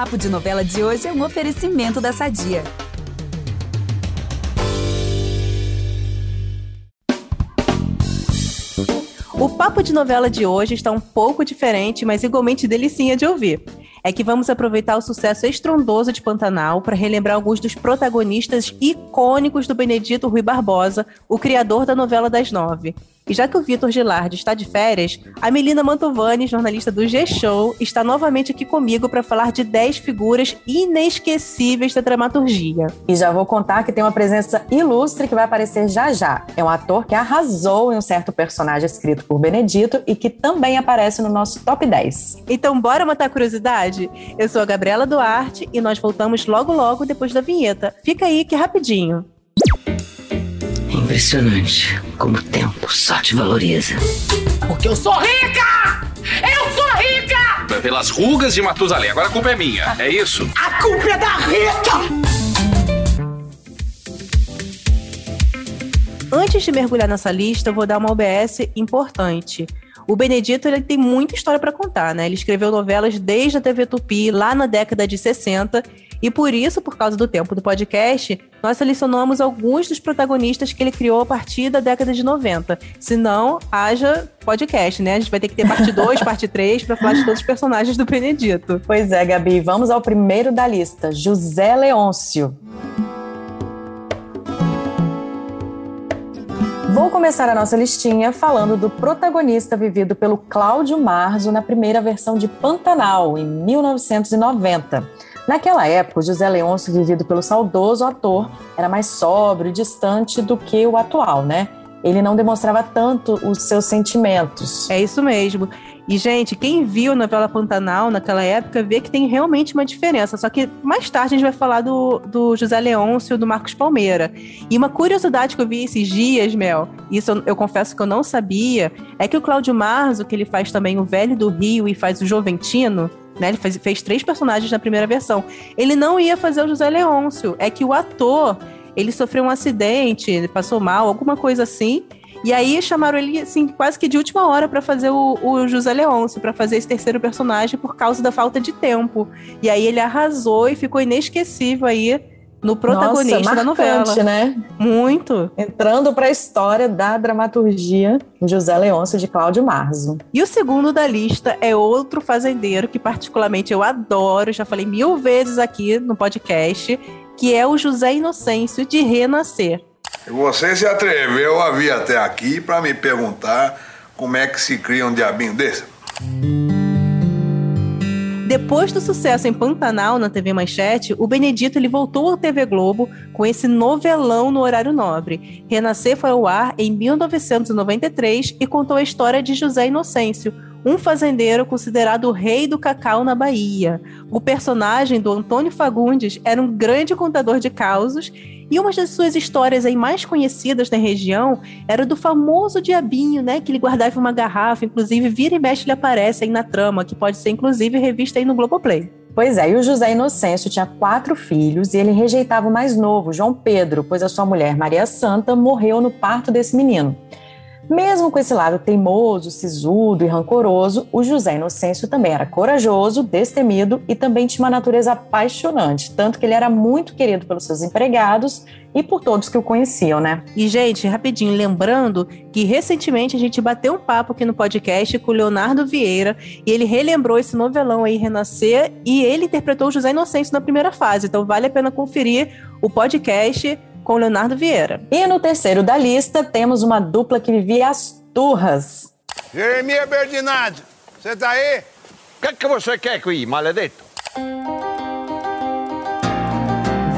Papo de Novela de hoje é um oferecimento da Sadia. O papo de novela de hoje está um pouco diferente, mas igualmente delicinha de ouvir. É que vamos aproveitar o sucesso estrondoso de Pantanal para relembrar alguns dos protagonistas icônicos do Benedito Rui Barbosa, o criador da novela das nove. E já que o Vitor Gilardi está de férias, a Melina Mantovani, jornalista do G-Show, está novamente aqui comigo para falar de 10 figuras inesquecíveis da dramaturgia. E já vou contar que tem uma presença ilustre que vai aparecer já já. É um ator que arrasou em um certo personagem escrito por Benedito e que também aparece no nosso top 10. Então, bora matar a curiosidade? Eu sou a Gabriela Duarte e nós voltamos logo logo depois da vinheta. Fica aí que é rapidinho. Impressionante como o tempo só te valoriza. Porque eu sou rica! Eu sou rica! Pelas rugas de Matusalém. Agora a culpa é minha, é isso? A culpa é da Rita! Antes de mergulhar nessa lista, eu vou dar uma OBS importante. O Benedito ele tem muita história para contar, né? Ele escreveu novelas desde a TV Tupi, lá na década de 60, e por isso, por causa do tempo do podcast, nós selecionamos alguns dos protagonistas que ele criou a partir da década de 90. Se não, haja podcast, né? A gente vai ter que ter parte 2, parte 3 para falar de todos os personagens do Benedito. Pois é, Gabi, vamos ao primeiro da lista, José Leôncio. Vou começar a nossa listinha falando do protagonista vivido pelo Cláudio Marzo na primeira versão de Pantanal, em 1990. Naquela época, José Leôncio, vivido pelo saudoso ator, era mais sóbrio distante do que o atual, né? Ele não demonstrava tanto os seus sentimentos. É isso mesmo. E, gente, quem viu a novela Pantanal naquela época vê que tem realmente uma diferença. Só que mais tarde a gente vai falar do, do José Leôncio do Marcos Palmeira. E uma curiosidade que eu vi esses dias, Mel, isso eu, eu confesso que eu não sabia, é que o Cláudio Marzo, que ele faz também o Velho do Rio e faz o Joventino, né? Ele fez, fez três personagens na primeira versão. Ele não ia fazer o José Leôncio. É que o ator, ele sofreu um acidente, ele passou mal, alguma coisa assim. E aí chamaram ele, assim, quase que de última hora para fazer o, o, José Leôncio, para fazer esse terceiro personagem por causa da falta de tempo. E aí ele arrasou e ficou inesquecível aí no protagonista Nossa, da novela. né? Muito. Entrando para a história da dramaturgia José Leôncio de Cláudio Marzo. E o segundo da lista é outro fazendeiro que particularmente eu adoro, já falei mil vezes aqui no podcast, que é o José Inocêncio de Renascer. Você se atreveu a vir até aqui para me perguntar como é que se cria um diabinho desse? Depois do sucesso em Pantanal na TV Manchete, o Benedito ele voltou à TV Globo com esse novelão no horário nobre. Renascer foi ao ar em 1993 e contou a história de José Inocêncio, um fazendeiro considerado o rei do cacau na Bahia. O personagem do Antônio Fagundes era um grande contador de causos e uma das suas histórias aí mais conhecidas na região era do famoso diabinho, né? Que ele guardava uma garrafa, inclusive vira e mexe ele aparece aí na trama, que pode ser inclusive revista aí no Globoplay. Pois é, e o José Inocêncio tinha quatro filhos e ele rejeitava o mais novo, João Pedro, pois a sua mulher, Maria Santa, morreu no parto desse menino. Mesmo com esse lado teimoso, sisudo e rancoroso, o José Inocêncio também era corajoso, destemido e também tinha uma natureza apaixonante, tanto que ele era muito querido pelos seus empregados e por todos que o conheciam, né? E, gente, rapidinho, lembrando que recentemente a gente bateu um papo aqui no podcast com o Leonardo Vieira e ele relembrou esse novelão aí, Renascer, e ele interpretou o José Inocêncio na primeira fase. Então, vale a pena conferir o podcast com Leonardo Vieira. E no terceiro da lista temos uma dupla que vivia as turras. Jeremias Berdinazzi, você tá aí? O que, que você quer aqui, maledetto?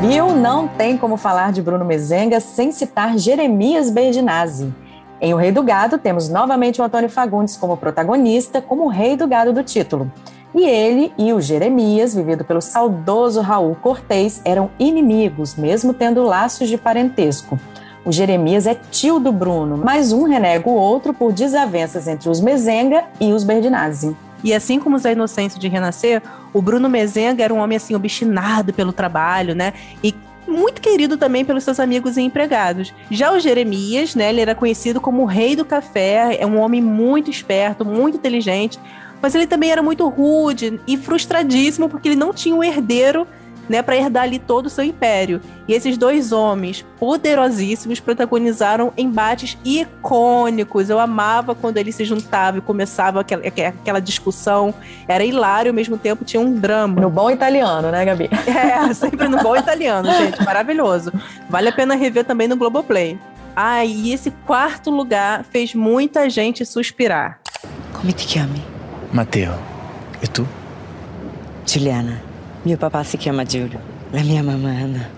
Viu? Não tem como falar de Bruno Mezenga sem citar Jeremias Berdinazzi. Em O Rei do Gado, temos novamente o Antônio Fagundes como protagonista, como o Rei do Gado do título. E ele e o Jeremias, vivido pelo saudoso Raul Cortez, eram inimigos, mesmo tendo laços de parentesco. O Jeremias é tio do Bruno, mas um renega o outro por desavenças entre os Mezenga e os Berdinazzi. E assim como Zé Inocêncio de Renascer, o Bruno Mezenga era um homem assim obstinado pelo trabalho, né? E muito querido também pelos seus amigos e empregados. Já o Jeremias, né, ele era conhecido como o rei do café, é um homem muito esperto, muito inteligente, Mas ele também era muito rude e frustradíssimo porque ele não tinha um herdeiro né, para herdar ali todo o seu império. E esses dois homens poderosíssimos protagonizaram embates icônicos. Eu amava quando eles se juntavam e começava aquela, aquela discussão. Era hilário, ao mesmo tempo tinha um drama. No bom italiano, né, Gabi? É, sempre no bom italiano, gente. Maravilhoso. Vale a pena rever também no Globoplay. Ah, e esse quarto lugar fez muita gente suspirar. Como te chami? Matteo. E tu? Juliana. Meu papá se chama Giulio. A minha mamãe Ana.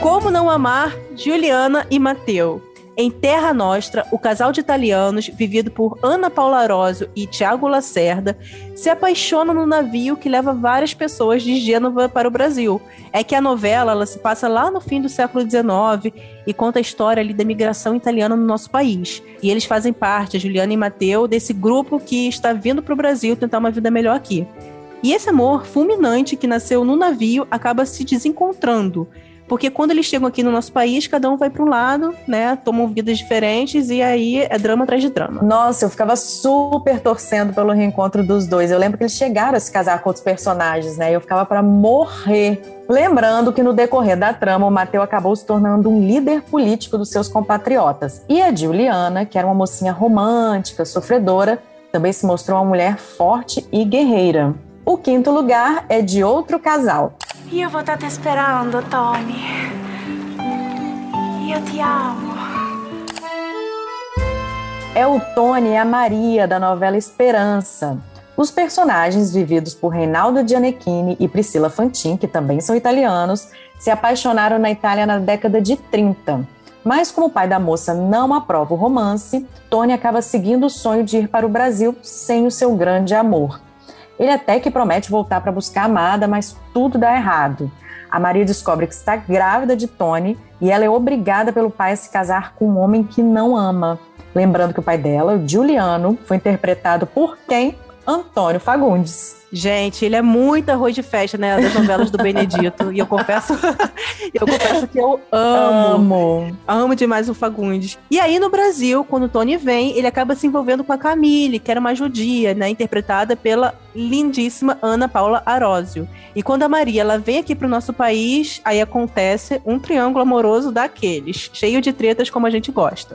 Como não amar Juliana e Matteo? Em Terra Nostra, o casal de italianos, vivido por Ana Paula Arósio e Tiago Lacerda, se apaixona no navio que leva várias pessoas de Gênova para o Brasil. É que a novela ela se passa lá no fim do século XIX e conta a história ali da migração italiana no nosso país. E eles fazem parte, Juliana e Matteo, desse grupo que está vindo para o Brasil tentar uma vida melhor aqui. E esse amor fulminante que nasceu no navio acaba se desencontrando. Porque quando eles chegam aqui no nosso país, cada um vai para um lado, né? Tomam vidas diferentes e aí é drama atrás de drama. Nossa, eu ficava super torcendo pelo reencontro dos dois. Eu lembro que eles chegaram a se casar com outros personagens, né? Eu ficava para morrer. Lembrando que no decorrer da trama, o Mateu acabou se tornando um líder político dos seus compatriotas. E a Juliana, que era uma mocinha romântica, sofredora, também se mostrou uma mulher forte e guerreira. O quinto lugar é de outro casal. E eu vou estar te esperando, Tony. Eu te amo. É o Tony e a Maria da novela Esperança. Os personagens vividos por Reinaldo Gianecchini e Priscila Fantin, que também são italianos, se apaixonaram na Itália na década de 30. Mas como o pai da moça não aprova o romance, Tony acaba seguindo o sonho de ir para o Brasil sem o seu grande amor. Ele até que promete voltar para buscar a amada, mas tudo dá errado. A Maria descobre que está grávida de Tony e ela é obrigada pelo pai a se casar com um homem que não ama. Lembrando que o pai dela, o Juliano, foi interpretado por quem? Antônio Fagundes. Gente, ele é muito arroz de festa, né? Das novelas do Benedito. e eu confesso, eu confesso que eu amo. Amo. Amo demais o Fagundes. E aí, no Brasil, quando o Tony vem, ele acaba se envolvendo com a Camille, que era uma judia, né? Interpretada pela lindíssima Ana Paula Arósio. E quando a Maria ela vem aqui pro nosso país, aí acontece um triângulo amoroso daqueles, cheio de tretas como a gente gosta.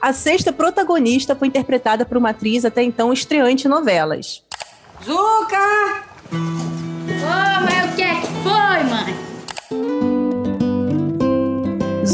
A sexta protagonista foi interpretada por uma atriz até então estreante em novelas. Zuca! Ô, oh, mas o que é que foi, mãe?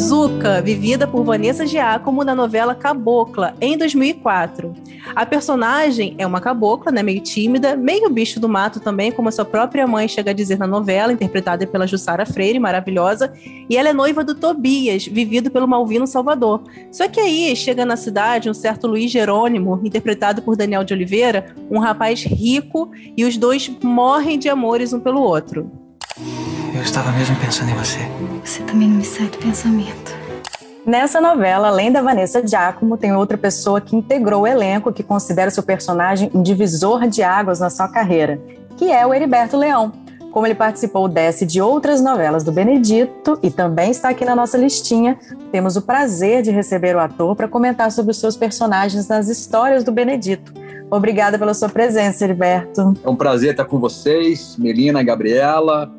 Zuka, vivida por Vanessa Giacomo na novela Cabocla, em 2004. A personagem é uma cabocla, né, meio tímida, meio bicho do mato também, como a sua própria mãe chega a dizer na novela, interpretada pela Jussara Freire, maravilhosa, e ela é noiva do Tobias, vivido pelo Malvino Salvador. Só que aí chega na cidade um certo Luiz Jerônimo, interpretado por Daniel de Oliveira, um rapaz rico, e os dois morrem de amores um pelo outro. Eu estava mesmo pensando em você. Você também não me sai do pensamento. Nessa novela, além da Vanessa Giacomo, tem outra pessoa que integrou o elenco que considera seu personagem um divisor de águas na sua carreira, que é o Heriberto Leão. Como ele participou dessa e de outras novelas do Benedito e também está aqui na nossa listinha, temos o prazer de receber o ator para comentar sobre os seus personagens nas histórias do Benedito. Obrigada pela sua presença, Heriberto. É um prazer estar com vocês, Melina, Gabriela,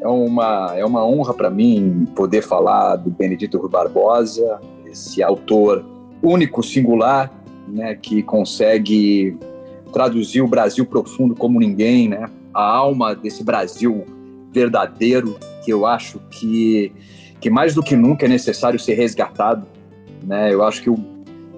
é uma, é uma honra para mim poder falar do Benedito Rui Barbosa, esse autor único, singular, né, que consegue traduzir o Brasil profundo como ninguém, né? A alma desse Brasil verdadeiro que eu acho que, que mais do que nunca é necessário ser resgatado, né? Eu acho que o,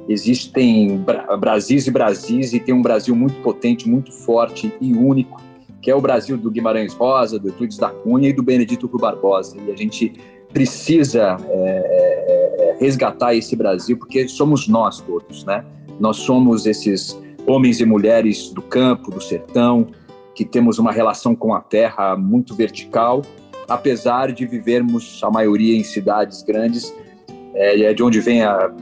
existem Brasis e Brasis e tem um Brasil muito potente, muito forte e único que é o Brasil do Guimarães Rosa, do Euclides da Cunha e do Benedito Rui Barbosa. E a gente precisa é, é, é, resgatar esse Brasil porque somos nós todos, né? Nós somos esses homens e mulheres do campo, do sertão, que temos uma relação com a terra muito vertical, apesar de vivermos a maioria em cidades grandes, é, é de onde vem a,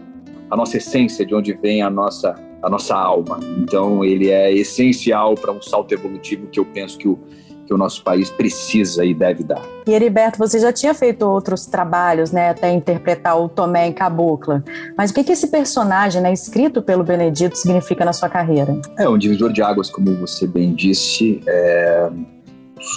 a nossa essência, de onde vem a nossa a nossa alma. Então ele é essencial para um salto evolutivo que eu penso que o que o nosso país precisa e deve dar. E Heriberto, você já tinha feito outros trabalhos, né, até interpretar o Tomé em Cabocla. Mas o que, que esse personagem, né, escrito pelo Benedito, significa na sua carreira? É um divisor de águas, como você bem disse. É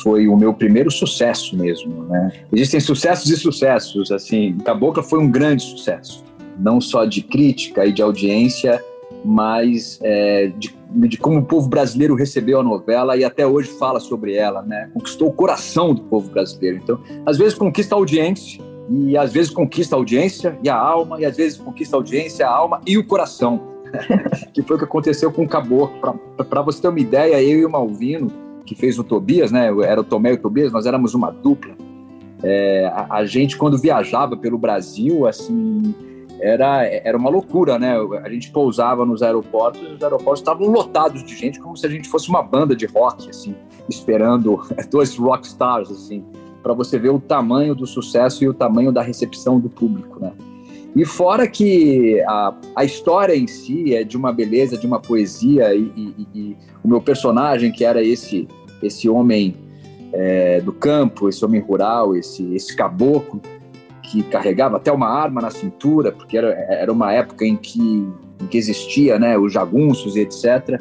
foi o meu primeiro sucesso mesmo, né? Existem sucessos e sucessos, assim, Cabocla foi um grande sucesso, não só de crítica e de audiência, mas é, de, de, como o povo brasileiro recebeu a novela e até hoje fala sobre ela, né? Conquistou o coração do povo brasileiro. Então, às vezes conquista a audiência e às vezes conquista a audiência e a alma e às vezes conquista a audiência, a alma e o coração. que foi o que aconteceu com o Caboclo. Para você ter uma ideia, eu e o Malvino, que fez o Tobias, né? Era o Tomé e o Tobias, nós éramos uma dupla. É, a, a gente, quando viajava pelo Brasil, assim, era, era uma loucura, né? A gente pousava nos aeroportos e os aeroportos estavam lotados de gente, como se a gente fosse uma banda de rock, assim, esperando dois rock stars, assim, para você ver o tamanho do sucesso e o tamanho da recepção do público, né? E fora que a, a história em si é de uma beleza, de uma poesia, e, e, e o meu personagem, que era esse, esse homem é, do campo, esse homem rural, esse, esse caboclo, que carregava até uma arma na cintura, porque era, era uma época em que, em que existia né, os jagunços e etc.,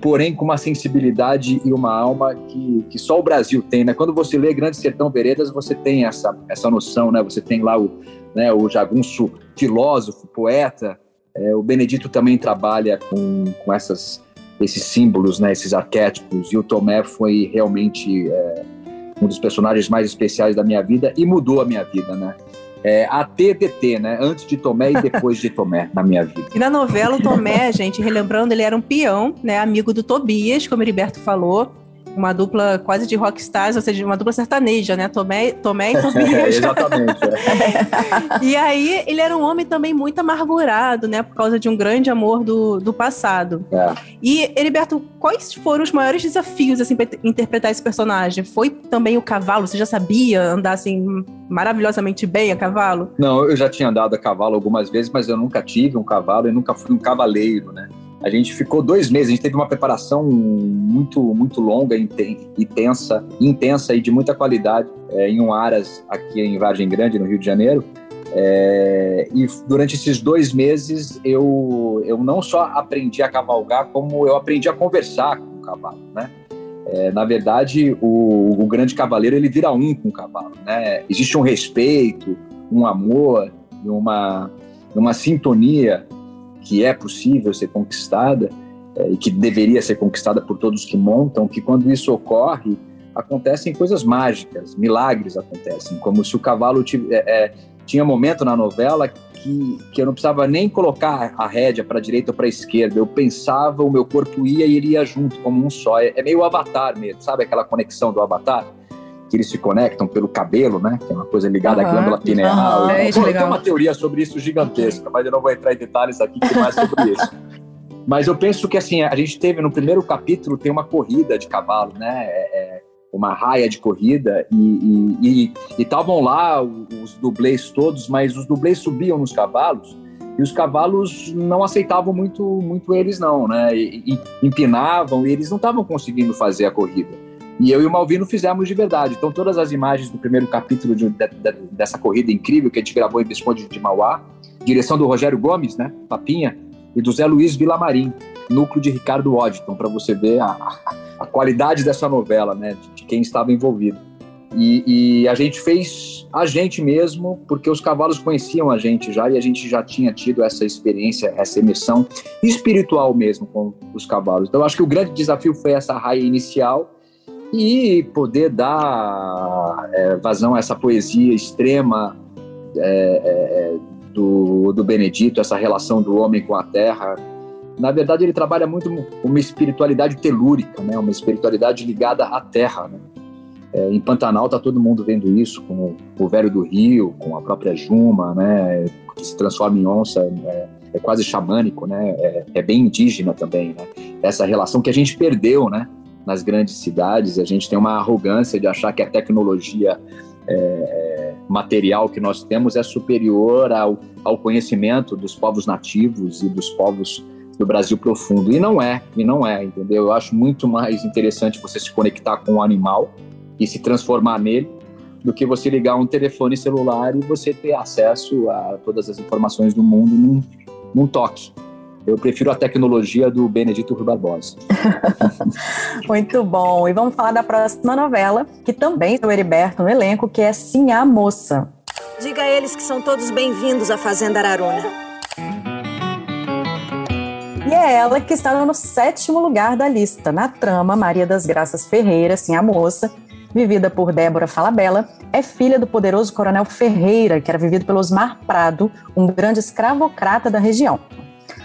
porém com uma sensibilidade e uma alma que, que só o Brasil tem. Né? Quando você lê Grande Sertão Veredas, você tem essa, essa noção, né? você tem lá o, né, o jagunço filósofo, poeta, é, o Benedito também trabalha com, com essas, esses símbolos, né, esses arquétipos, e o Tomé foi realmente é, um dos personagens mais especiais da minha vida e mudou a minha vida, né? É, ATTT, né? Antes de Tomé e depois de Tomé na minha vida. E na novela, o Tomé, gente, relembrando, ele era um peão, né? Amigo do Tobias, como o Heriberto falou uma dupla quase de rockstars, ou seja, uma dupla sertaneja, né? Tomé, Tomé e Tobias. É, exatamente. É. e aí ele era um homem também muito amargurado, né? Por causa de um grande amor do, do passado. É. E, Heriberto, quais foram os maiores desafios, assim, para interpretar esse personagem? Foi também o cavalo? Você já sabia andar, assim, maravilhosamente bem a cavalo? Não, eu já tinha andado a cavalo algumas vezes, mas eu nunca tive um cavalo e nunca fui um cavaleiro, né? A gente ficou dois meses, a gente teve uma preparação muito, muito longa e tensa, intensa e de muita qualidade é, em um Aras, aqui em Vargem Grande, no Rio de Janeiro. É, e durante esses dois meses eu, eu não só aprendi a cavalgar, como eu aprendi a conversar com o cavalo, né? É, na verdade, o, o, grande cavaleiro ele vira um com o cavalo, né? Existe um respeito, um amor, uma, uma sintonia que é possível ser conquistada é, e que deveria ser conquistada por todos que montam, que quando isso ocorre, acontecem coisas mágicas, milagres acontecem, como se o cavalo é, é, tinha momento na novela que, que eu não precisava nem colocar a rédea para a direita ou para a esquerda, eu pensava, o meu corpo ia e ele ia junto, como um só. É, é meio avatar mesmo, sabe aquela conexão do avatar? Que eles se conectam pelo cabelo, né? Que é uma coisa ligada uhum, à glândula pineal. Uhum, é, tem uma teoria sobre isso gigantesca, mas eu não vou entrar em detalhes aqui que mais sobre isso. Mas eu penso que assim a gente teve no primeiro capítulo tem uma corrida de cavalo, né? É, é uma raia de corrida e estavam lá os dublês todos, mas os dublês subiam nos cavalos e os cavalos não aceitavam muito muito eles não, né? E, e empinavam e eles não estavam conseguindo fazer a corrida. E eu e o Malvino fizemos de verdade. Então, todas as imagens do primeiro capítulo de, de, de, dessa corrida incrível que a gente gravou em Visconde de Mauá, direção do Rogério Gomes, né, Papinha, e do Zé Luiz Vilamarim, núcleo de Ricardo Waddington, para você ver a, a, qualidade dessa novela, né, de, quem estava envolvido. E, e, a gente fez a gente mesmo, porque os cavalos conheciam a gente já e a gente já tinha tido essa experiência, essa emissão espiritual mesmo com os cavalos. Então, acho que o grande desafio foi essa raia inicial e poder dar é, vazão a essa poesia extrema é, é, do, do Benedito, essa relação do homem com a terra. Na verdade, ele trabalha muito uma espiritualidade telúrica, né? uma espiritualidade ligada à terra. Né? É, em Pantanal está todo mundo vendo isso, com o velho do rio, com a própria Juma, né? que se transforma em onça. É, é quase xamânico, né? É, é, bem indígena também, né? Essa relação que a gente perdeu, né? Nas grandes cidades, a gente tem uma arrogância de achar que a tecnologia é, é material que nós temos é superior ao, ao conhecimento dos povos nativos e dos povos do Brasil profundo. E não é, e não é, entendeu? Eu acho muito mais interessante você se conectar com o animal e se transformar nele do que você ligar um telefone celular e você ter acesso a todas as informações do mundo num, num toque. Eu prefiro a tecnologia do Benedito Rui Barbosa. Muito bom. E vamos falar da próxima novela, que também tem o Heriberto no elenco, que é Sim a Moça. Diga a eles que são todos bem-vindos à Fazenda Araruna. E é ela que está no sétimo lugar da lista. Na trama, Maria das Graças Ferreira, Sim a Moça, vivida por Débora Falabella, é filha do poderoso coronel Ferreira, que era vivido pelo Osmar Prado, um grande escravocrata da região.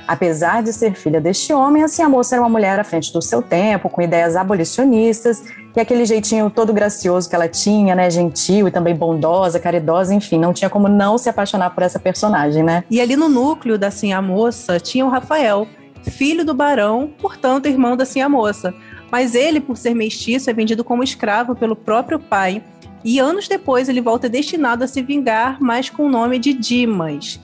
Apesar de ser filha deste homem, assim a moça era uma mulher à frente do seu tempo, com ideias abolicionistas e aquele jeitinho todo gracioso que ela tinha, né, gentil e também bondosa, caridosa, enfim, não tinha como não se apaixonar por essa personagem, né? E ali no núcleo da Assim a Moça tinha o Rafael, filho do barão, portanto irmão da Assim a Moça. Mas ele, por ser mestiço, é vendido como escravo pelo próprio pai. E anos depois ele volta destinado a se vingar, mas com o nome de Dimas.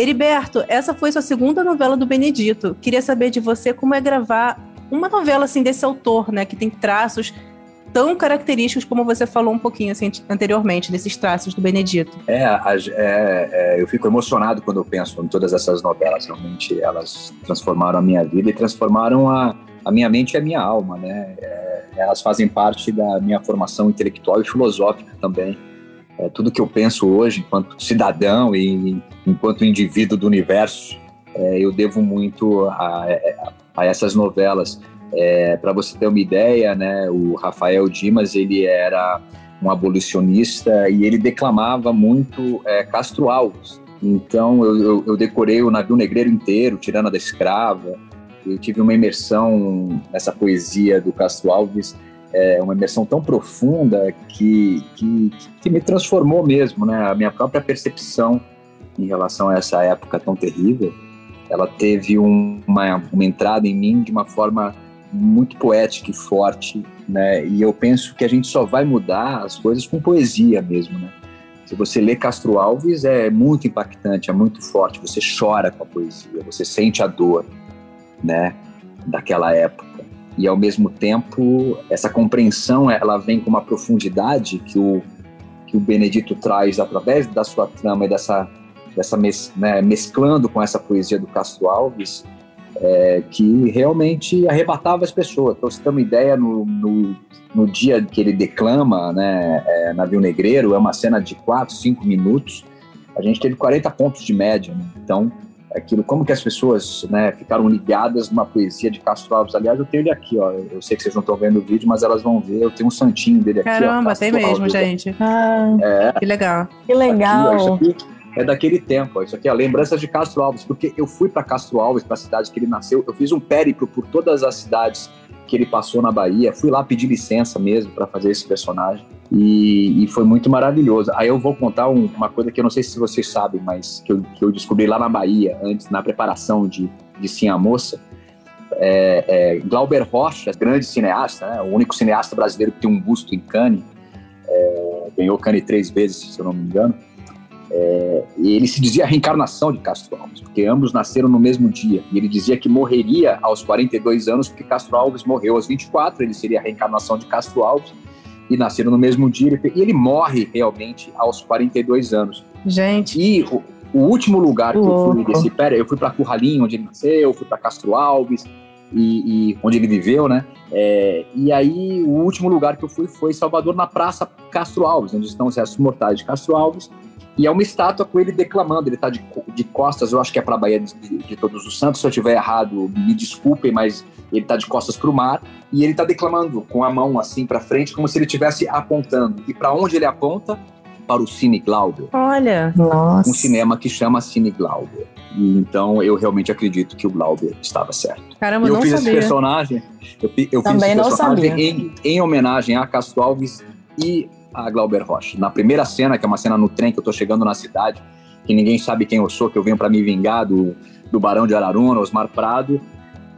Heriberto, essa foi sua segunda novela do Benedito. Queria saber de você como é gravar uma novela assim desse autor, né, que tem traços tão característicos como você falou um pouquinho assim, anteriormente, desses traços do Benedito. É, é, é, eu fico emocionado quando eu penso em todas essas novelas. Realmente elas transformaram a minha vida e transformaram a, a minha mente e a minha alma, né? É, elas fazem parte da minha formação intelectual e filosófica também. É, tudo que eu penso hoje, enquanto cidadão e enquanto indivíduo do universo, é, eu devo muito a, a, essas novelas. É, Para você ter uma ideia, né, o Rafael Dimas ele era um abolicionista e ele declamava muito é, Castro Alves. Então eu, eu, eu, decorei o navio negreiro inteiro, Tirana da Escrava. Eu tive uma imersão nessa poesia do Castro Alves é, uma imersão tão profunda que, que, que, me transformou mesmo, né? A minha própria percepção em relação a essa época tão terrível, ela teve um, uma, uma entrada em mim de uma forma muito poética e forte, né? E eu penso que a gente só vai mudar as coisas com poesia mesmo, né? Se você lê Castro Alves, é muito impactante, é muito forte. Você chora com a poesia, você sente a dor, né? Daquela época e ao mesmo tempo essa compreensão ela vem com uma profundidade que o que o Benedito traz através da sua trama e dessa dessa mes, né, mesclando com essa poesia do Castro Alves é, que realmente arrebatava as pessoas. Para você ter uma ideia, no, no, no, dia que ele declama né, é, Navio Negreiro, é uma cena de 4, 5 minutos, a gente teve 40 pontos de média. Né? Então, aquilo, como que as pessoas né, ficaram ligadas numa poesia de Castro Alves. Aliás, eu tenho ele aqui, ó. Eu sei que vocês não estão vendo o vídeo, mas elas vão ver. Eu tenho um santinho dele aqui. Caramba, tem mesmo, Alves, gente. Ah, é, que legal. Que legal. Aqui, ó, é daquele tempo. Ó. Isso aqui é a lembrança de Castro Alves, porque eu fui para Castro Alves, para a cidade que ele nasceu. Eu fiz um périplo por todas as cidades que ele passou na Bahia. Fui lá pedir licença mesmo para fazer esse personagem. E, e, foi muito maravilhoso. Aí eu vou contar um, uma coisa que eu não sei se vocês sabem, mas que eu, que eu descobri lá na Bahia, antes, na preparação de, de Sim a Moça. É, é, Glauber Rocha, grande cineasta, né, o único cineasta brasileiro que tem um busto em Cannes, é, ganhou Cannes três vezes, se eu não me engano. É, e ele se dizia a reencarnação de Castro Alves, porque ambos nasceram no mesmo dia. E ele dizia que morreria aos 42 anos, porque Castro Alves morreu aos 24, ele seria a reencarnação de Castro Alves, e nasceram no mesmo dia. E ele morre realmente aos 42 anos. Gente. E o, o último lugar que eu fui desse pera, eu fui para Curralinho, onde ele nasceu, fui para Castro Alves, e, e, onde ele viveu, né? É, e aí, o último lugar que eu fui foi Salvador, na Praça Castro Alves, onde estão os restos mortais de Castro Alves. E é uma estátua com ele declamando. Ele está de, de, costas, eu acho que é para a Baía de, de, Todos os Santos. Se eu estiver errado, me desculpem, mas ele está de costas para o mar e ele está declamando com a mão assim para frente, como se ele estivesse apontando. E para onde ele aponta? Para o Cine Glauber. Olha, nossa. Um cinema que chama Cine Glauber. E então eu realmente acredito que o Glauber estava certo. Caramba, eu não fiz sabia. esse personagem. Eu, eu Também fiz esse personagem em, em homenagem a Castro Alves e a Glauber Rocha. Na primeira cena, que é uma cena no trem que eu tô chegando na cidade, que ninguém sabe quem eu sou, que eu venho para me vingar do, do Barão de Araruna, Osmar Prado,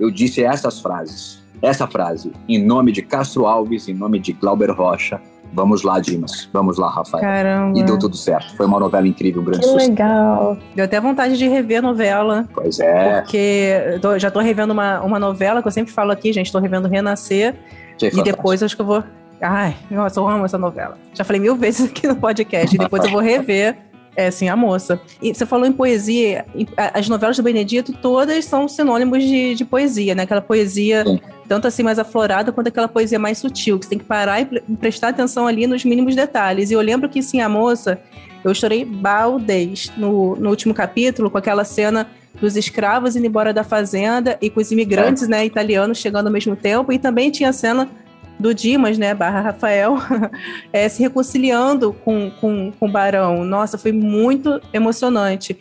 eu disse essas frases. Essa frase, em nome de Castro Alves, em nome de Glauber Rocha, vamos lá, Dimas, vamos lá, Rafael. Caramba. E deu tudo certo. Foi uma novela incrível, um grande Que sucesso. legal. Deu até vontade de rever a novela. Pois é. Porque eu tô- já tô revendo uma, uma novela que eu sempre falo aqui, gente. Tô revendo Renascer. Achei e fantástico. depois acho que eu vou. Ai, nossa, eu amo essa novela. Já falei mil vezes aqui no podcast. E depois eu vou rever. É, assim, a moça. E você falou em poesia, as novelas do Benedito todas são sinônimos de, de poesia, né? Aquela poesia tanto assim mais aflorada quanto aquela poesia mais sutil, que você tem que parar e pre- prestar atenção ali nos mínimos detalhes. E eu lembro que, sim, a moça, eu chorei baldez no, no último capítulo, com aquela cena dos escravos indo embora da fazenda e com os imigrantes, né, italianos chegando ao mesmo tempo. E também tinha a cena do Dimas, né, barra Rafael, eh, se reconciliando com, com, com o Barão. Nossa, foi muito emocionante.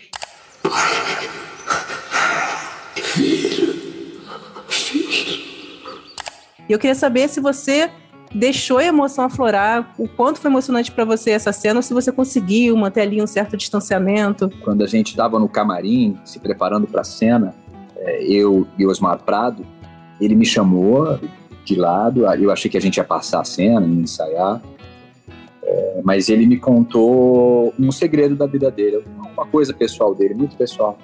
E eu queria saber se você deixou a emoção aflorar, o quanto foi emocionante pra você essa cena, ou se você conseguiu manter ali um certo distanciamento. Quando a gente estava no camarim, se preparando para a cena, é, eu e Osmar Prado, ele me chamou de lado, eu achei que a gente ia passar a cena, ia ensaiar, é, mas ele me contou um segredo da vida dele, uma coisa pessoal dele, muito pessoal.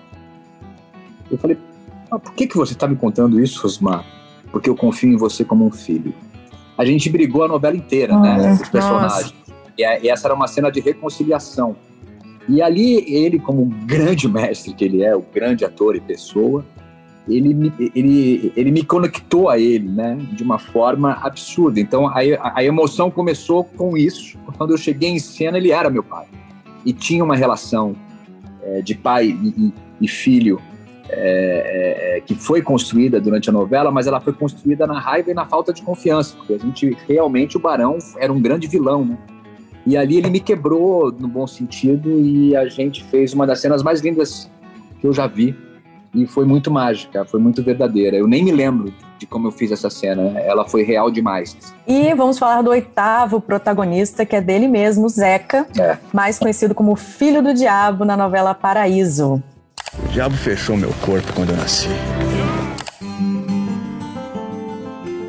Eu falei, "Ah, por que, que você está me contando isso, Osmar? Porque eu confio em você como um filho. A gente brigou a novela inteira, né? Olha, Os personagens. E, a- e essa era uma cena de reconciliação. E ali, ele, como grande mestre que ele é, o grande ator e pessoa, ele me, ele, ele me conectou a ele, né? De uma forma absurda. Então, a, a emoção começou com isso. Quando eu cheguei em cena, ele era meu pai. E tinha uma relação eh, de pai e, e- filho é, é, que foi construída durante a novela, mas ela foi construída na raiva e na falta de confiança, porque a gente realmente o Barão era um grande vilão, né? E ali ele me quebrou no bom sentido e a gente fez uma das cenas mais lindas que eu já vi e foi muito mágica, foi muito verdadeira. Eu nem me lembro de como eu fiz essa cena, ela foi real demais. E vamos falar do oitavo protagonista, que é dele mesmo, Zeca, É. mais conhecido como Filho do Diabo na novela Paraíso. O diabo fechou meu corpo quando eu nasci.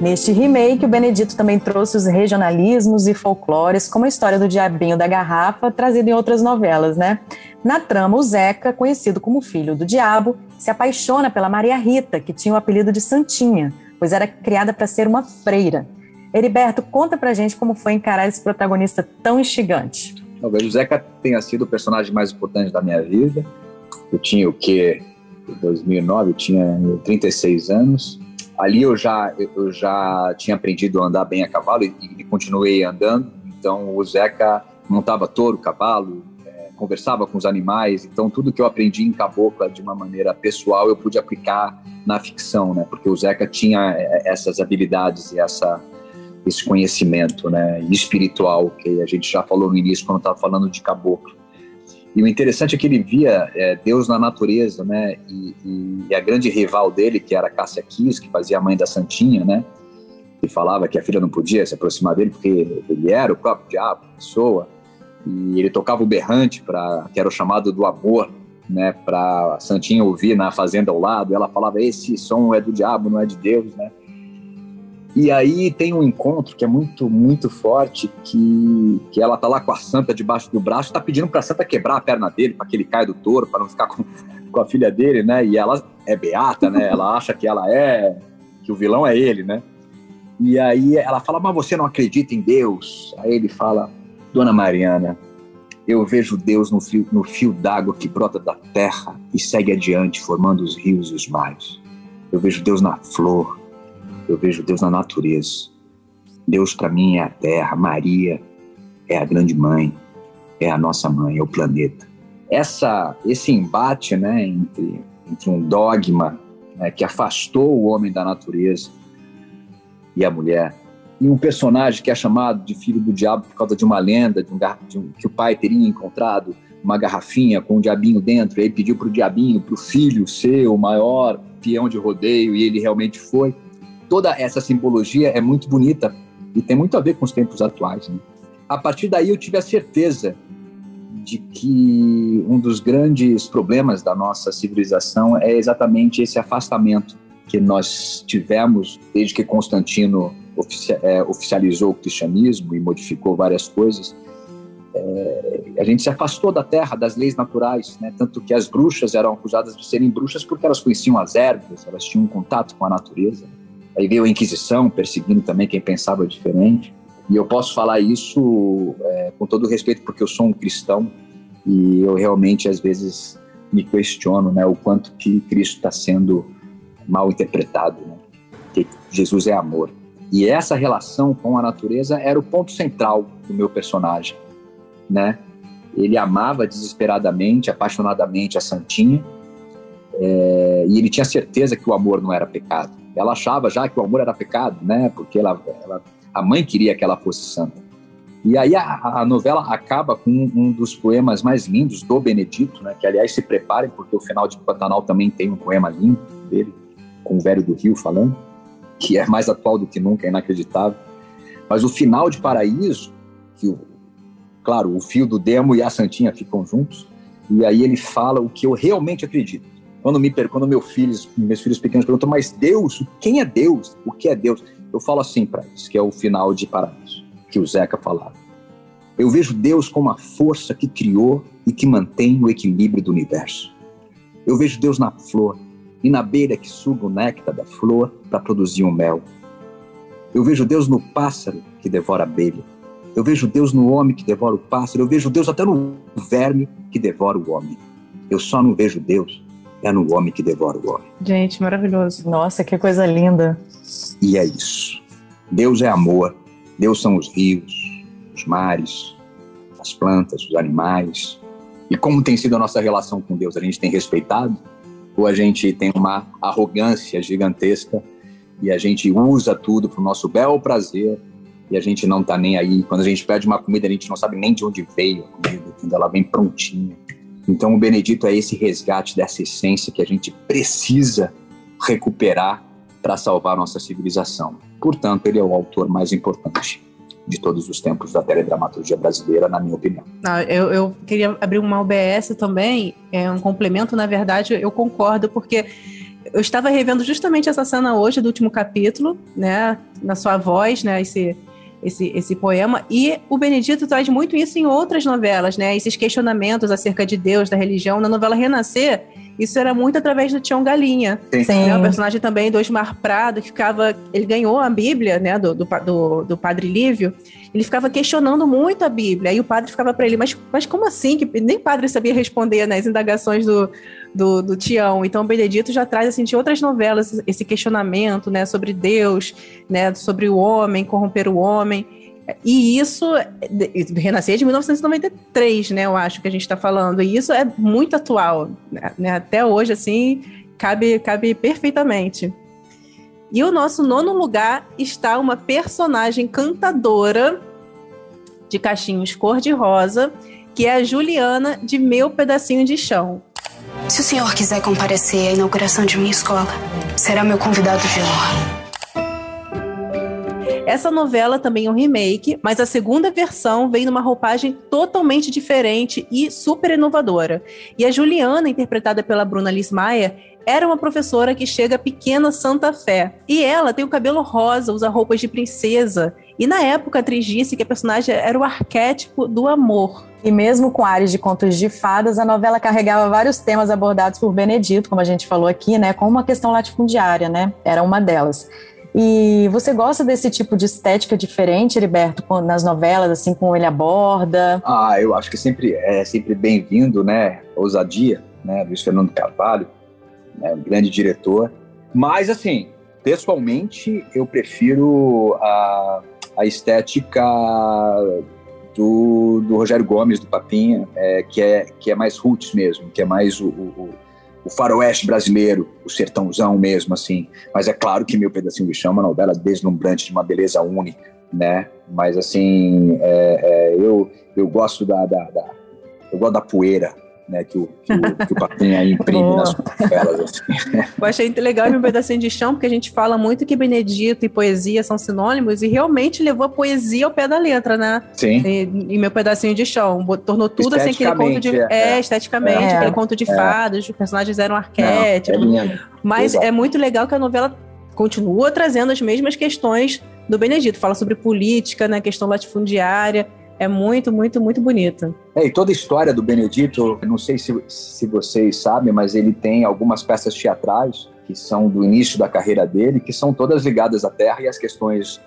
Neste remake, o Benedito também trouxe os regionalismos e folclores, como a história do Diabinho da Garrafa, trazida em outras novelas, né? Na trama, o Zeca, conhecido como filho do diabo, se apaixona pela Maria Rita, que tinha o apelido de Santinha, pois era criada para ser uma freira. Heriberto, conta pra gente como foi encarar esse protagonista tão instigante. Talvez o Zeca tenha sido o personagem mais importante da minha vida. Eu tinha o quê? Em 2009, eu tinha 36 anos. Ali eu já, eu já tinha aprendido a andar bem a cavalo e, e continuei andando. Então o Zeca montava touro, cavalo, eh, conversava com os animais. Então tudo que eu aprendi em cabocla de uma maneira pessoal eu pude aplicar na ficção, né? Porque o Zeca tinha eh, essas habilidades e essa esse conhecimento né, espiritual que a gente já falou no início quando estava falando de caboclo. E o interessante é que ele via é, Deus na natureza, né? E, e- e a grande rival dele, que era Cássia Kiss, que fazia a mãe da Santinha, né? E falava que a filha não podia se aproximar dele porque ele era o próprio diabo, pessoa. E ele tocava o berrante, pra, que era o chamado do amor, né? Para Santinha ouvir na fazenda ao lado. Ela falava: Esse som é do diabo, não é de Deus, né? E aí tem um encontro que é muito, muito forte, que, que ela tá lá com a santa debaixo do braço, tá pedindo pra santa quebrar a perna dele, para que ele caia do touro, para não ficar com, com a filha dele, né? E ela é beata, né? Ela acha que ela é, que o vilão é ele, né? E aí ela fala, mas você não acredita em Deus? Aí ele fala, Dona Mariana, eu vejo Deus no fio, no fio d'água que brota da terra e segue adiante, formando os rios e os mares. Eu vejo Deus na flor, eu vejo Deus na natureza. Deus para mim é a terra, Maria é a grande mãe, é a nossa mãe, é o planeta. Essa, esse embate né, entre, entre um dogma né, que afastou o homem da natureza e a mulher, e um personagem que é chamado de filho do diabo por causa de uma lenda de um, de um- que o pai teria encontrado uma garrafinha com um diabinho dentro, e ele pediu para o diabinho, para o filho ser o maior peão de rodeio, e ele realmente foi toda essa simbologia é muito bonita e tem muito a ver com os tempos atuais. né? A partir daí eu tive a certeza de que um dos grandes problemas da nossa civilização é exatamente esse afastamento que nós tivemos desde que Constantino é, oficializou o cristianismo e modificou várias coisas. É, a gente se afastou da terra, das leis naturais, né? tanto que as bruxas eram acusadas de serem bruxas porque elas conheciam as ervas, elas tinham um contato com a natureza. Aí veio a Inquisição perseguindo também quem pensava diferente. E eu posso falar isso é, com todo respeito porque eu sou um cristão e eu realmente às vezes me questiono, né, o quanto que Cristo está sendo mal interpretado, né? Que Jesus é amor. E essa relação com a natureza era o ponto central do meu personagem, né? Ele amava desesperadamente, apaixonadamente a Santinha, é, e ele tinha certeza que o amor não era pecado. Ela achava já que o amor era pecado, né? Porque ela, ela a mãe queria que ela fosse santa. E aí a, a, novela acaba com um dos poemas mais lindos do Benedito, né? Que aliás se preparem porque o final de Pantanal também tem um poema lindo dele, com o Velho do Rio falando, que é mais atual do que nunca, é inacreditável. Mas o final de Paraíso, que o, claro, o fio do Demo e a Santinha ficam juntos, e aí ele fala o que eu realmente acredito. Quando me quando meu filhos, meus filhos pequenos perguntam, mas Deus, quem é Deus? O que é Deus? Eu falo assim para eles, que é o final de Paraíso, que o Zeca falava. Eu vejo Deus como a força que criou e que mantém o equilíbrio do universo. Eu vejo Deus na flor e na beira que suga o néctar da flor para produzir o um mel. Eu vejo Deus no pássaro que devora a abelha. Eu vejo Deus no homem que devora o pássaro. Eu vejo Deus até no verme que devora o homem. Eu só não vejo Deus é no homem que devora o homem. Gente, maravilhoso. Nossa, que coisa linda. E é isso. Deus é amor. Deus são os rios, os mares, as plantas, os animais. E como tem sido a nossa relação com Deus? A gente tem respeitado? Ou a gente tem uma arrogância gigantesca e a gente usa tudo para o nosso bel prazer e a gente não está nem aí? Quando a gente pede uma comida, a gente não sabe nem de onde veio a comida, quando ela vem prontinha então, o Benedito é esse resgate dessa essência que a gente precisa recuperar para salvar nossa civilização. Portanto, ele é o autor mais importante de todos os tempos da teledramaturgia brasileira, na minha opinião. Ah, eu, eu, queria abrir uma OBS também, é um complemento, na verdade, eu concordo, porque eu estava revendo justamente essa cena hoje do último capítulo, né, na sua voz, né, esse esse, esse poema. E o Benedito traz muito isso em outras novelas, né? Esses questionamentos acerca de Deus, da religião. Na novela Renascer, isso era muito através do Tião Galinha. Sim. Né? O personagem também do Osmar Prado, que ficava. Ele ganhou a Bíblia, né? Do, do, do, do Padre Lívio. Ele ficava questionando muito a Bíblia. Aí o padre ficava para ele, mas, mas como assim? Que nem padre sabia responder nas né, indagações do, do, do Tião. Então, Benedito já traz assim, de outras novelas esse questionamento né, sobre Deus, né, sobre o homem, corromper o homem. E isso, Renascer de 1993, né? Eu acho que a gente está falando. E isso é muito atual. Né? Até hoje, assim, cabe, cabe perfeitamente. E o nosso nono lugar está uma personagem cantadora de cachinhos cor-de-rosa, que é a Juliana de Meu Pedacinho de Chão. Se o senhor quiser comparecer à inauguração de minha escola, será meu convidado de honra. Essa novela também é um remake, mas a segunda versão vem numa roupagem totalmente diferente e super inovadora. E a Juliana, interpretada pela Bruna Lismayer, era uma professora que chega a pequena Santa Fé. E ela tem o cabelo rosa, usa roupas de princesa. E na época a atriz disse que a personagem era o arquétipo do amor. E mesmo com áreas de contos de fadas, a novela carregava vários temas abordados por Benedito, como a gente falou aqui, né, como uma questão latifundiária, né? Era uma delas. E você gosta desse tipo de estética diferente, Heriberto, nas novelas, assim, como ele aborda? Ah, eu acho que sempre é sempre bem-vindo, né? Ousadia, né? Luiz Fernando Carvalho, né? um grande diretor. Mas, assim, pessoalmente, eu prefiro a, a estética do, do Rogério Gomes, do Papinha, é, que, é, que é mais roots mesmo, que é mais o, o, o faroeste brasileiro, o sertãozão mesmo, assim. Mas é claro que Meu Pedacinho de Chão é uma novela deslumbrante, de uma beleza única, né? Mas, assim, é, é, eu, eu gosto da, da, da, eu gosto da poeira, né, que o, que o, que o Papinha imprime nas novelas. Assim. Eu achei legal meu pedacinho de chão, porque a gente fala muito que Benedito e poesia são sinônimos, e realmente levou a poesia ao pé da letra, né? Sim. E, e meu pedacinho de chão. Tornou tudo assim aquele conto de. É, é esteticamente, é, aquele conto de é. fadas, os personagens eram arquétipos. Não, é mas Exato. é muito legal que a novela continua trazendo as mesmas questões do Benedito. Fala sobre política, né? Questão latifundiária é muito, muito, muito bonita. É, e toda a história do Benedito, não sei se, se vocês sabem, mas ele tem algumas peças teatrais que são do início da carreira dele, que são todas ligadas à terra e às questões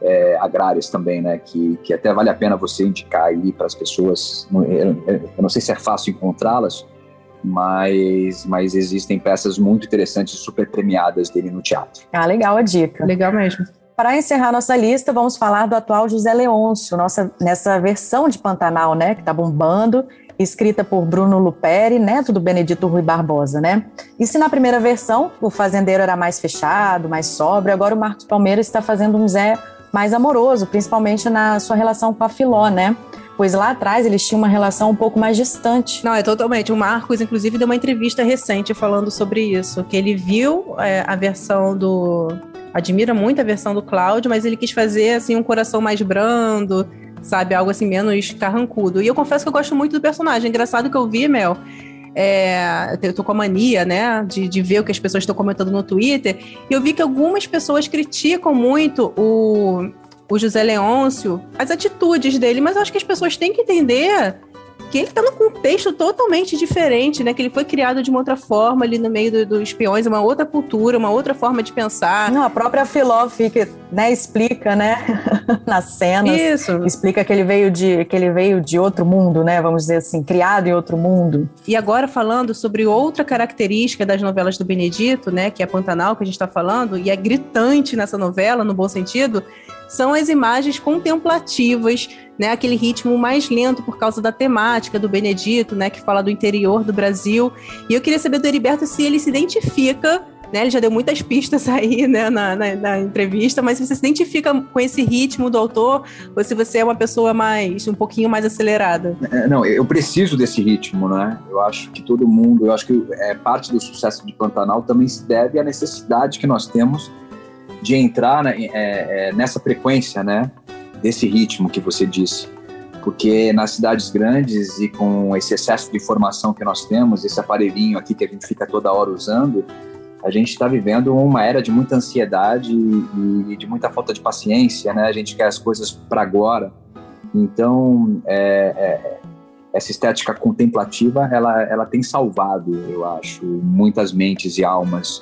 é, agrárias também, né? Que, que até vale a pena você indicar aí para as pessoas. Eu, eu, não sei se é fácil encontrá-las, mas, mas existem peças muito interessantes, super premiadas dele no teatro. Ah, legal a dica. Legal mesmo. Para encerrar nossa lista, vamos falar do atual José Leôncio, nossa, nessa versão de Pantanal, né, que está bombando, escrita por Bruno Luperi, neto do Benedito Rui Barbosa, né? E se na primeira versão o fazendeiro era mais fechado, mais sóbrio, agora o Marcos Palmeiras está fazendo um Zé mais amoroso, principalmente na sua relação com a Filó, né? Pois lá atrás eles tinham uma relação um pouco mais distante. Não, é totalmente. O Marcos, inclusive, deu uma entrevista recente falando sobre isso, que ele viu é, a versão do admira muito a versão do Cláudio, mas ele quis fazer assim um coração mais brando, sabe, algo assim menos carrancudo. E eu confesso que eu gosto muito do personagem. Engraçado que eu vi, Mel, é, eu tô com a mania, né, de, de ver o que as pessoas estão comentando no Twitter, e eu vi que algumas pessoas criticam muito o, o José Leôncio, as atitudes dele, mas eu acho que as pessoas têm que entender que ele está num contexto totalmente diferente, né? Que ele foi criado de uma outra forma ali no meio dos do espiões, uma outra cultura, uma outra forma de pensar. Não, a própria Filó fica, né, explica, né, nas cenas. Isso. Explica que ele veio de que ele veio de outro mundo, né? Vamos dizer assim, criado em outro mundo. E agora falando sobre outra característica das novelas do Benedito, né, que é a Pantanal que a gente está falando, e é gritante nessa novela, no bom sentido, são as imagens contemplativas, né? Aquele ritmo mais lento por causa da temática do Benedito, né? Que fala do interior do Brasil. E eu queria saber do Heriberto se ele se identifica né, ele já deu muitas pistas aí né, na, na, na, entrevista, mas se você se identifica com esse ritmo do autor ou se você é uma pessoa mais um pouquinho mais acelerada? É, não, eu preciso desse ritmo, né? Eu acho que todo mundo, eu acho que é, parte do sucesso de Pantanal também se deve à necessidade que nós temos de entrar é, é, nessa frequência, né? Desse ritmo que você disse. Porque nas cidades grandes e com esse excesso de informação que nós temos, esse aparelhinho aqui que a gente fica toda hora usando, a gente está vivendo uma era de muita ansiedade e de muita falta de paciência, né? A gente quer as coisas para agora. Então, é, é, essa estética contemplativa, ela, ela tem salvado, eu acho, muitas mentes e almas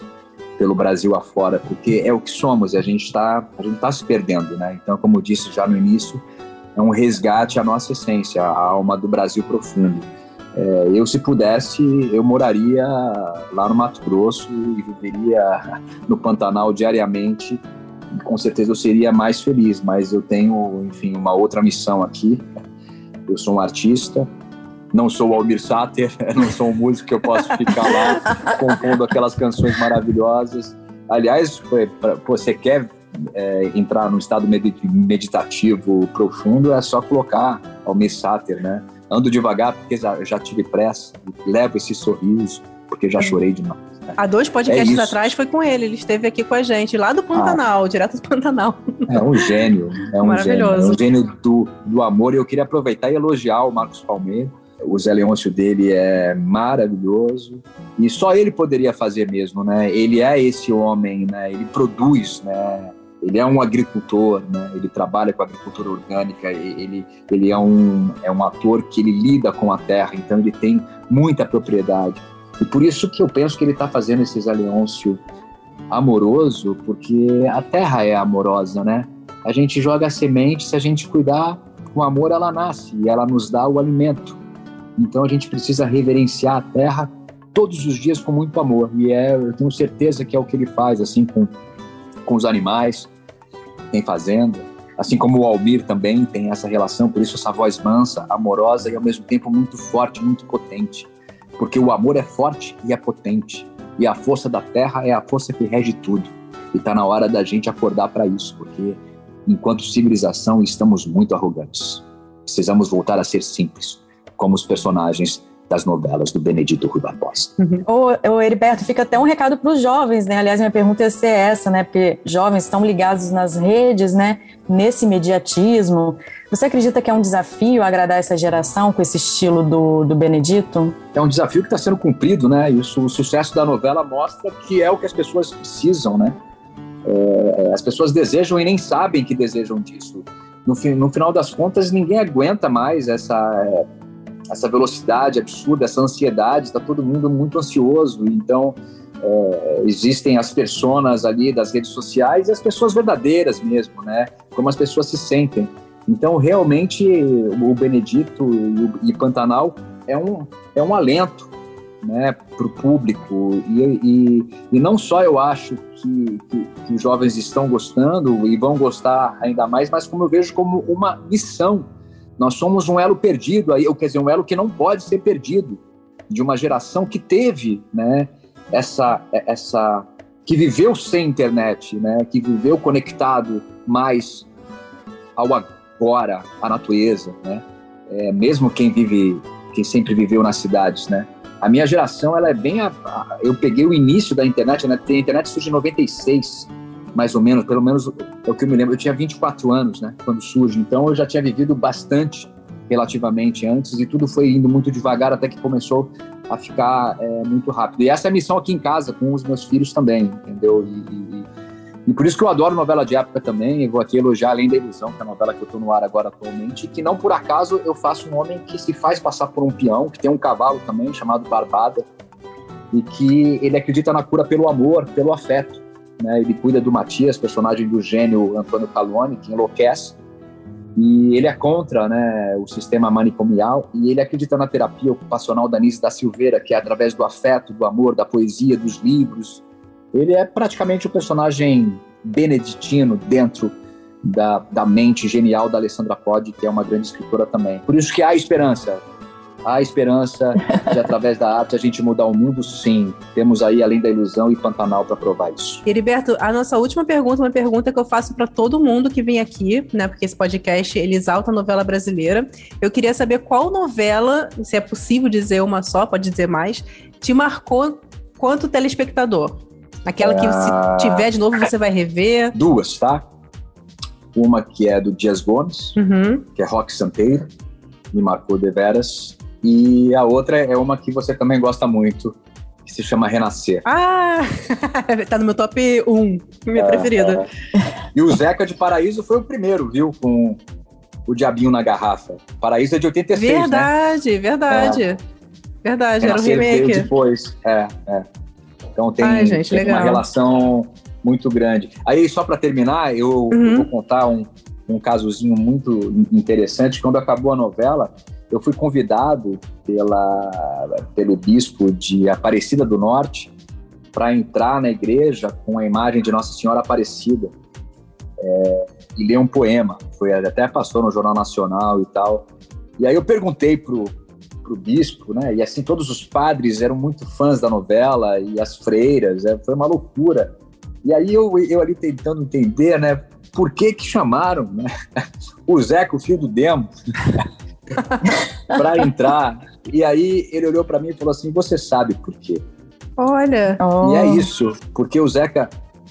pelo Brasil afora, porque é o que somos e a gente está tá se perdendo, né? Então, como eu disse já no início, é um resgate à nossa essência, à alma do Brasil profundo. É, eu, se pudesse, eu moraria lá no Mato Grosso e viveria no Pantanal diariamente. Com certeza eu seria mais feliz, mas eu tenho, enfim, uma outra missão aqui. Eu sou um artista, não sou o Almir Sater, não sou um músico que eu posso ficar lá compondo aquelas canções maravilhosas. Aliás, você quer é, entrar num estado meditativo profundo, é só colocar Almir Sater, né? Ando devagar porque já, já tive pressa, levo esse sorriso porque já chorei demais. Né? Há dois podcasts é atrás foi com ele, ele esteve aqui com a gente, lá do Pantanal, ah, direto do Pantanal. É um gênio, é um Maravilhoso. gênio, é um gênio do, do amor. E eu queria aproveitar e elogiar o Marcos Palmeira, o Zé Leôncio dele é maravilhoso e só ele poderia fazer mesmo, né? Ele é esse homem, né? Ele produz, né? Ele é um agricultor, né? Ele trabalha com agricultura orgânica. Ele, ele é um é um ator que ele lida com a terra, então ele tem muita propriedade. E por isso que eu penso que ele está fazendo esse Zé Leôncio amoroso, porque a terra é amorosa, né? A gente joga a semente, se a gente cuidar com amor, ela nasce e ela nos dá o alimento. Então a gente precisa reverenciar a terra todos os dias com muito amor. E é, eu tenho certeza que é o que ele faz, assim, com, com os animais, tem fazenda. Assim como o Almir também tem essa relação, por isso essa voz mansa, amorosa e ao mesmo tempo muito forte, muito potente. Porque o amor é forte e é potente. E a força da terra é a força que rege tudo. E está na hora da gente acordar para isso, porque enquanto civilização estamos muito arrogantes. Precisamos voltar a ser simples como os personagens das novelas do Benedito Rui Barbosa. Uhum. Ô, ô, Heriberto, fica até um recado para os jovens, né? Aliás, minha pergunta ia ser essa, né? Porque jovens estão ligados nas redes, né? Nesse imediatismo. Você acredita que é um desafio agradar essa geração com esse estilo do, do Benedito? É um desafio que está sendo cumprido, né? E o, o, sucesso da novela mostra que é o que as pessoas precisam, né? É, as pessoas desejam e nem sabem que desejam disso. No, no final das contas, ninguém aguenta mais essa é, essa velocidade absurda, essa ansiedade, está todo mundo muito ansioso. Então, é, existem as pessoas ali das redes sociais e as pessoas verdadeiras mesmo, né? Como as pessoas se sentem. Então, realmente, o Benedito e, Pantanal é um, é um alento né, para o público. E, e, e, não só eu acho que, que, que os jovens estão gostando e vão gostar ainda mais, mas como eu vejo como uma missão nós somos um elo perdido, aí, quer dizer, um elo que não pode ser perdido de uma geração que teve, né, essa, essa, que viveu sem internet, né, que viveu conectado mais ao agora, à natureza, né, é, mesmo quem vive, quem sempre viveu nas cidades, né. A minha geração, ela é bem, a, a, eu peguei o início da internet, né, a internet surge em 96, mais ou menos, pelo menos é o que eu me lembro. Eu tinha 24 anos, né, quando surge, então eu já tinha vivido bastante relativamente antes e tudo foi indo muito devagar até que começou a ficar é, muito rápido. E essa é a missão aqui em casa com os meus filhos também, entendeu? E, e, e por isso que eu adoro novela de época também. Eu vou aqui elogiar Além da Ilusão, que é a novela que eu estou no ar agora atualmente, que não por acaso eu faço um homem que se faz passar por um peão, que tem um cavalo também chamado Barbada, e que ele acredita na cura pelo amor, pelo afeto. Né? Ele cuida do Matias, personagem do gênio Antônio Calone, que enlouquece. E ele é contra né, o sistema manicomial e ele acredita na terapia ocupacional da Nise da Silveira, que é através do afeto, do amor, da poesia, dos livros. Ele é praticamente o personagem beneditino dentro da, da mente genial da Alessandra Podi, que é uma grande escritora também. Por isso que há esperança há esperança de, através da arte, a gente mudar o mundo? Sim. Temos aí, além da ilusão e Pantanal, para provar isso. Heriberto, a nossa última pergunta, uma pergunta que eu faço para todo mundo que vem aqui, né? Porque esse podcast ele exalta a novela brasileira. Eu queria saber qual novela, se é possível dizer uma só, pode dizer mais, te marcou quanto telespectador? Aquela que, se ah. tiver de novo, você vai rever? Duas, tá? Uma que é do Dias Gomes, uhum. que é Rock Santeiro, me marcou de veras. E a outra é uma que você também gosta muito, que se chama Renascer. Ah, tá no meu top 1, minha é, preferida. É. E o Zeca de Paraíso foi o primeiro, viu? Com o Diabinho na Garrafa. Paraíso é de 86, Verdade, né? verdade. É. Verdade, Renascer era um remake. depois, é, é. Então tem, Ai, gente, tem uma relação muito grande. Aí, só para terminar, eu, uhum. eu, vou contar um, um casozinho muito interessante. Quando acabou a novela, eu fui convidado pela, pelo bispo de Aparecida do Norte para entrar na igreja com a imagem de Nossa Senhora Aparecida é, e ler um poema. Foi até passou no Jornal Nacional e tal. E aí eu perguntei pro, pro bispo, né? E assim todos os padres eram muito fãs da novela e as freiras, é, foi uma loucura. E aí eu, eu ali tentando entender, né? Por que que chamaram, né? O Zeca, o filho do Demo. para entrar. E aí ele olhou para mim e falou assim: Você sabe por quê? Olha. E é isso, porque o Zeca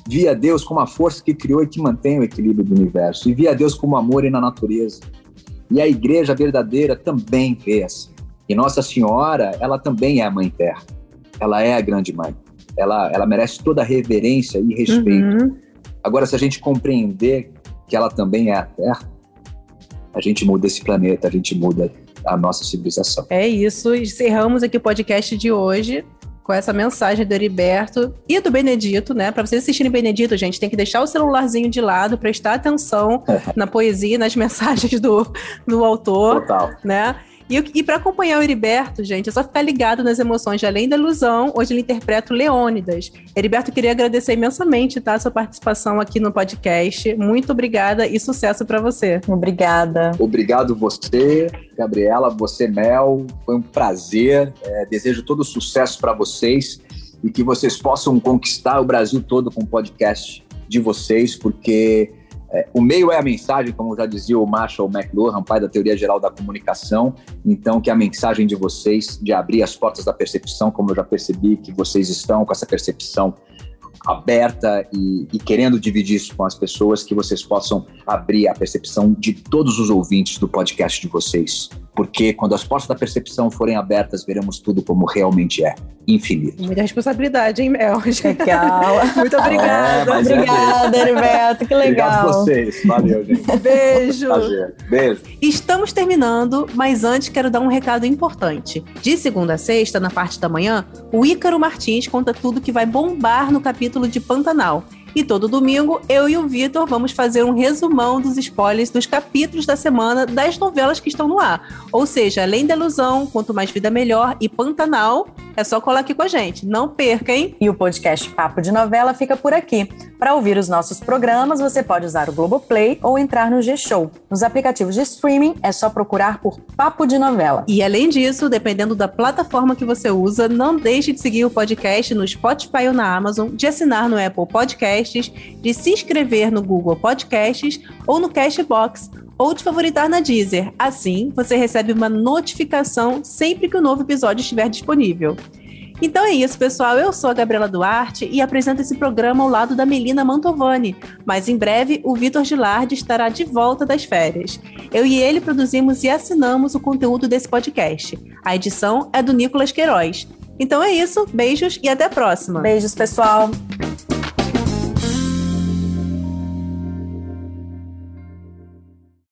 via Deus como a força que criou e que mantém o equilíbrio do universo, e via Deus como amor e na natureza. E a igreja verdadeira também vê assim. E Nossa Senhora, ela também é a Mãe Terra. Ela é a grande mãe. Ela, ela merece toda a reverência e respeito. Uhum. Agora, se a gente compreender que ela também é a Terra, a gente muda esse planeta, a gente muda a nossa civilização. É isso. Encerramos aqui o podcast de hoje com essa mensagem do Heriberto e do Benedito, né? Para vocês assistirem Benedito, gente, tem que deixar o celularzinho de lado, prestar atenção na poesia, nas mensagens do, do autor, Total. né? E, e para acompanhar o Heriberto, gente, é só ficar ligado nas emoções de Além da Ilusão. Hoje ele interpreta o Leônidas. Heriberto, queria agradecer imensamente tá, a sua participação aqui no podcast. Muito obrigada e sucesso para você. Obrigada. Obrigado você, Gabriela, você, Mel. Foi um prazer. É, desejo todo sucesso para vocês e que vocês possam conquistar o Brasil todo com o podcast de vocês, porque É, o meio é a mensagem, como já dizia o Marshall McLuhan, pai da teoria geral da comunicação. Então, que a mensagem de vocês, de abrir as portas da percepção, como eu já percebi que vocês estão com essa percepção aberta e, e, querendo dividir isso com as pessoas, que vocês possam abrir a percepção de todos os ouvintes do podcast de vocês. Porque quando as portas da percepção forem abertas, veremos tudo como realmente é infinito. Muita responsabilidade, hein, Mel? Legal. Muito obrigada. É, obrigada, é Heriberto. Que legal. Obrigado a vocês. Valeu, gente. Beijo. Prazer. Beijo. Estamos terminando, mas antes quero dar um recado importante. De segunda a sexta, na parte da manhã, o Ícaro Martins conta tudo que vai bombar no capítulo de Pantanal. E todo domingo, eu e o Vitor vamos fazer um resumão dos spoilers dos capítulos da semana das novelas que estão no ar. Ou seja, além da ilusão, quanto mais vida melhor e Pantanal, é só colar aqui com a gente. Não perca, hein? E o podcast Papo de Novela fica por aqui. Para ouvir os nossos programas, você pode usar o Globoplay ou entrar no G-Show. Nos aplicativos de streaming, é só procurar por Papo de Novela. E além disso, dependendo da plataforma que você usa, não deixe de seguir o podcast no Spotify ou na Amazon, de assinar no Apple Podcasts, de se inscrever no Google Podcasts ou no Cashbox ou de favoritar na Deezer. Assim, você recebe uma notificação sempre que o um novo episódio estiver disponível. Então é isso, pessoal. Eu sou a Gabriela Duarte e apresento esse programa ao lado da Melina Mantovani. Mas em breve, o Vitor Gilardi estará de volta das férias. Eu e ele produzimos e assinamos o conteúdo desse podcast. A edição é do Nicolas Queiroz. Então é isso, beijos e até a próxima. Beijos, pessoal.